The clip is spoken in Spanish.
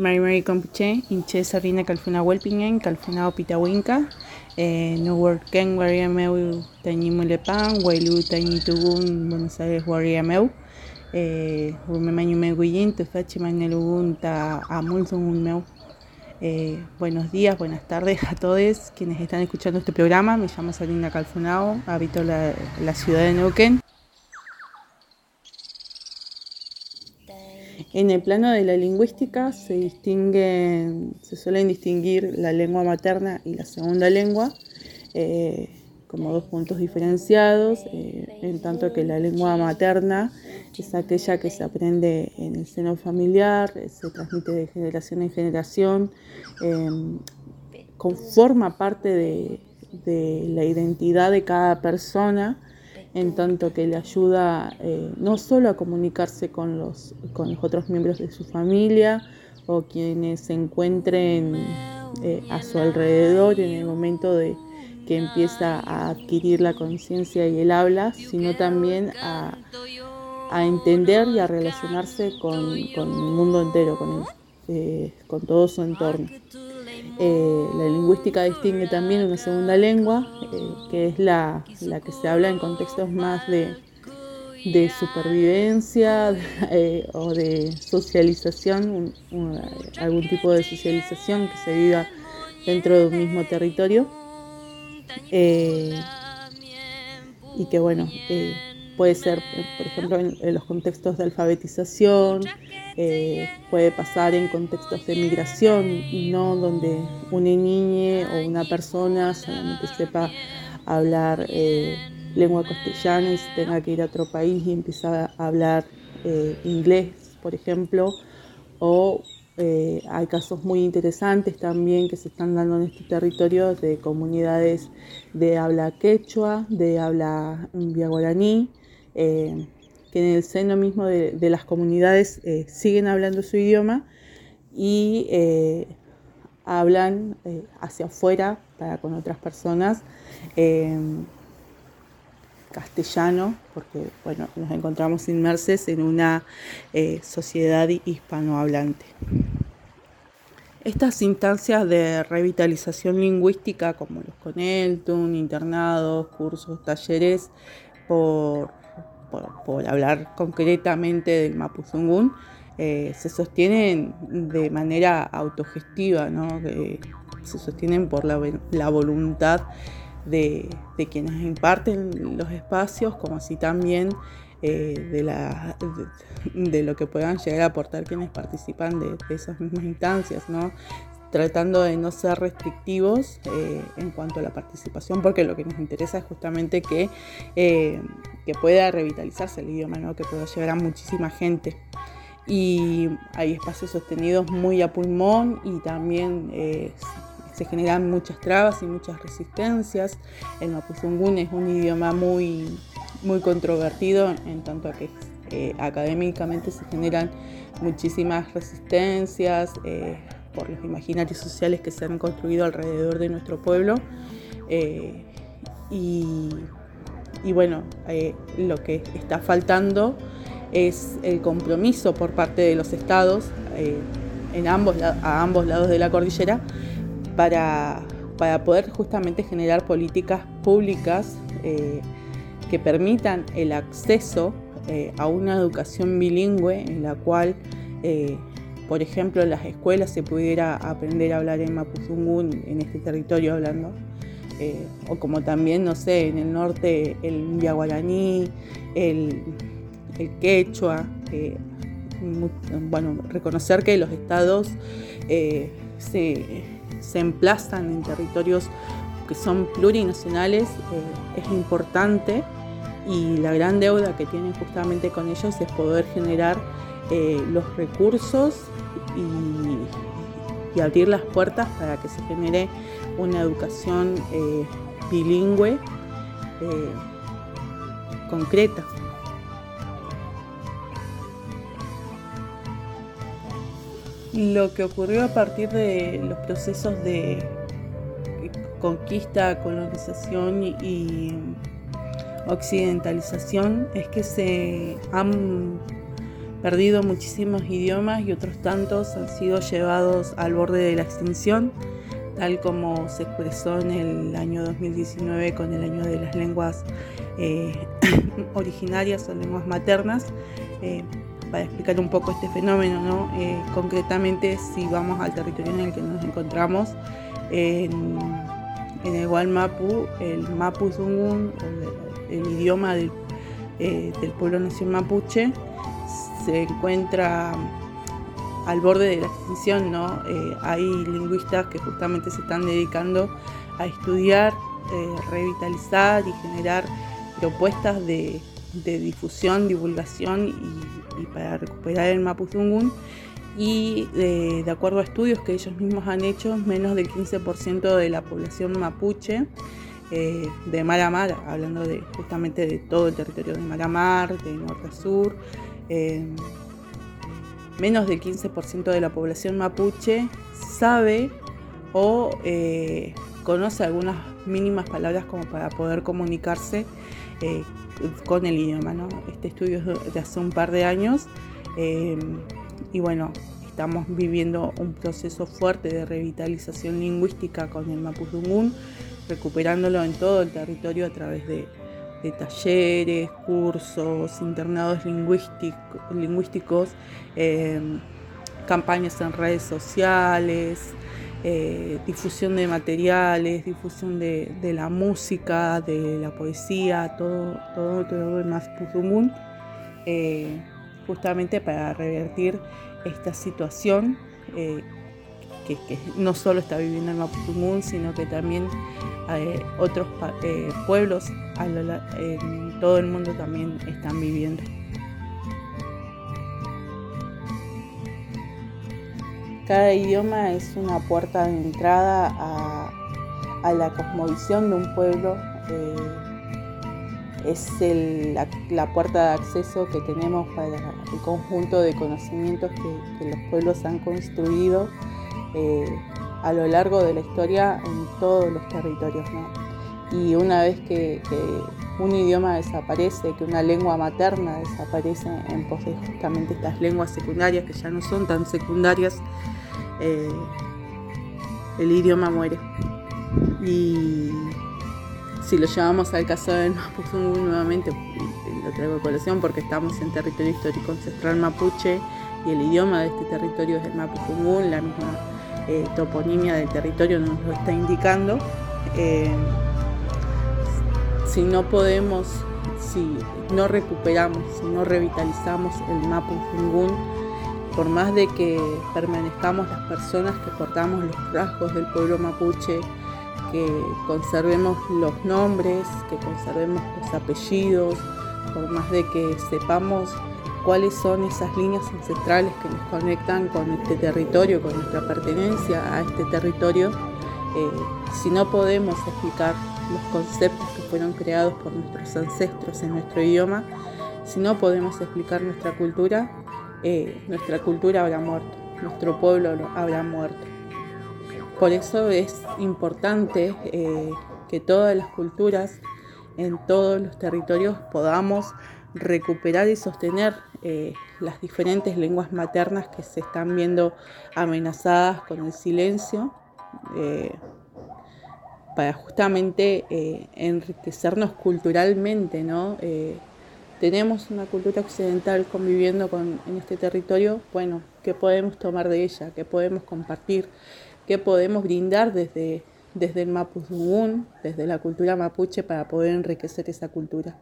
Mary Mary Compiche, Inche Sarina Calfuna Welpingen, Calfuna Opitawinka, eh, No Worken Wariameu Tañimulepan, Wailu Tañitugun, Buenos Aires Wariameu, eh, Rumemañu Meguillín, Tufachi Magnelugun Ta Amulzun Meu. Eh, buenos días, buenas tardes a todos quienes están escuchando este programa. Me llamo Sarina Calfunao, habito la, la ciudad de Neuquén. En el plano de la lingüística se distinguen, se suelen distinguir la lengua materna y la segunda lengua eh, como dos puntos diferenciados, eh, en tanto que la lengua materna es aquella que se aprende en el seno familiar, se transmite de generación en generación, em, conforma parte de la identidad de cada persona en tanto que le ayuda eh, no solo a comunicarse con los, con los otros miembros de su familia o quienes se encuentren eh, a su alrededor en el momento de que empieza a adquirir la conciencia y el habla, sino también a, entender y a relacionarse con, el mundo entero, con, eh, con todo su entorno. Eh, la lingüística distingue también una segunda lengua, eh, que es la, que se habla en contextos más de, supervivencia eh, o de socialización, algún tipo de socialización que se viva dentro de un mismo territorio. y que bueno, puede ser, por ejemplo, en los contextos de alfabetización, eh, puede pasar en contextos de migración, no donde una niña o una persona solamente sepa hablar eh, lengua castellana y se tenga que ir a otro país y empezar a hablar eh, inglés, por ejemplo, o hay casos muy interesantes también que se están dando en este territorio de comunidades de habla quechua, de habla via que en el seno mismo de, las comunidades eh, siguen hablando su idioma y eh, hablan eh, hacia afuera para con otras personas castellano, porque bueno, nos encontramos inmersos en una sociedad hispanohablante. Estas instancias de revitalización lingüística, como los Coneltun, internados, cursos, talleres, por por, hablar concretamente del Mapuzungún, eh, se sostienen de manera autogestiva, se sostienen por la, voluntad de, quienes imparten los espacios, como así también eh, de, lo que puedan llegar a aportar quienes participan de, esas mismas instancias. ¿no? Tratando de no ser restrictivos eh, en cuanto a la participación, porque lo que nos interesa es justamente que, eh, que pueda revitalizarse el idioma, ¿no? que pueda llegar a muchísima gente. Y hay espacios sostenidos muy a pulmón y también eh, se generan muchas trabas y muchas resistencias. El mapuzungún es un idioma muy, muy controvertido en tanto a que académicamente se generan muchísimas resistencias por los imaginarios sociales que se han construido alrededor de nuestro pueblo. Eh, y, bueno, eh, lo que está faltando es el compromiso por parte de los estados eh, en ambos, a ambos lados de la cordillera para, para poder justamente generar políticas públicas que permitan el acceso a una educación bilingüe en la cual por ejemplo, en las escuelas se pudiera aprender a hablar en Mapuzungún, en este territorio hablando, eh, o como también, no sé, en el norte el guaraní, el, quechua, bueno, reconocer que los estados eh, se, emplazan en territorios que son plurinacionales eh, es importante y la gran deuda que tienen justamente con ellos es poder generar los recursos y, abrir las puertas para que se genere una educación eh, bilingüe eh, concreta. Lo que ocurrió a partir de los procesos de conquista, colonización y occidentalización es que se han perdido muchísimos idiomas y otros tantos han sido llevados al borde de la extinción, tal como se expresó en el año 2019 con el año de las lenguas eh, originarias o lenguas maternas. Eh, para explicar un poco este fenómeno, ¿no? Eh, concretamente si vamos al territorio en el que nos encontramos, en, el Gualmapu, el Mapu Zungun, el, idioma del, del pueblo nación mapuche, se encuentra al borde de la extinción, ¿no? Eh, hay lingüistas que justamente se están dedicando a estudiar, eh, revitalizar y generar propuestas de, difusión, divulgación y, para recuperar el Mapuzungún. Y de acuerdo a estudios que ellos mismos han hecho, menos del 15% de la población mapuche eh, de mar mar, hablando de, justamente de todo el territorio de mar, de norte a sur, eh, menos del 15% de la población mapuche sabe o eh, conoce algunas mínimas palabras como para poder comunicarse eh, con el idioma. Este estudio es de hace un par de años y bueno, estamos viviendo un proceso fuerte de revitalización lingüística con el mapuzungún, recuperándolo en todo el territorio a través de de talleres, cursos, internados lingüísticos, em, campañas en redes sociales, eh, difusión de materiales, difusión de, la música, de la poesía, todo, todo, todo el más puzumún, eh, justamente para revertir esta situación que, no solo está viviendo el Mapuzungún, sino que también otros eh, pueblos en todo el mundo también están viviendo. Cada idioma es una puerta de entrada a, la cosmovisión de un pueblo. Eh, es la, puerta de acceso que tenemos para el conjunto de conocimientos que los pueblos han construido eh, a lo largo de la historia en todos los territorios. Y una vez que, un idioma desaparece, que una lengua materna desaparece en pos de justamente estas lenguas secundarias que ya no son tan secundarias, eh, el idioma muere. Y si lo llevamos al caso del Mapuzungú nuevamente, lo traigo a colación porque estamos en territorio histórico ancestral mapuche y el idioma de este territorio es el Mapuzungún, la misma eh, toponimia del territorio nos lo está indicando. Eh, si no podemos, si no recuperamos, si no revitalizamos el Mapu por más de que permanezcamos las personas que portamos los rasgos del pueblo mapuche, que conservemos los nombres, que conservemos los apellidos, por más de que sepamos cuáles son esas líneas ancestrales que nos conectan con este territorio, con nuestra pertenencia a este territorio, eh, si no podemos explicar los conceptos que fueron creados por nuestros ancestros en nuestro idioma, si no podemos explicar nuestra cultura, eh, nuestra cultura habrá muerto, nuestro pueblo habrá muerto. Por eso es importante eh, que todas las culturas en todos los territorios podamos recuperar y sostener eh, las diferentes lenguas maternas que se están viendo amenazadas con el silencio, eh, para justamente eh, enriquecernos culturalmente, ¿no? tenemos una cultura occidental conviviendo con, en este territorio, bueno, ¿qué podemos tomar de ella? ¿Qué podemos compartir? ¿Qué podemos brindar desde, desde el Mapuzungún, desde la cultura mapuche para poder enriquecer esa cultura?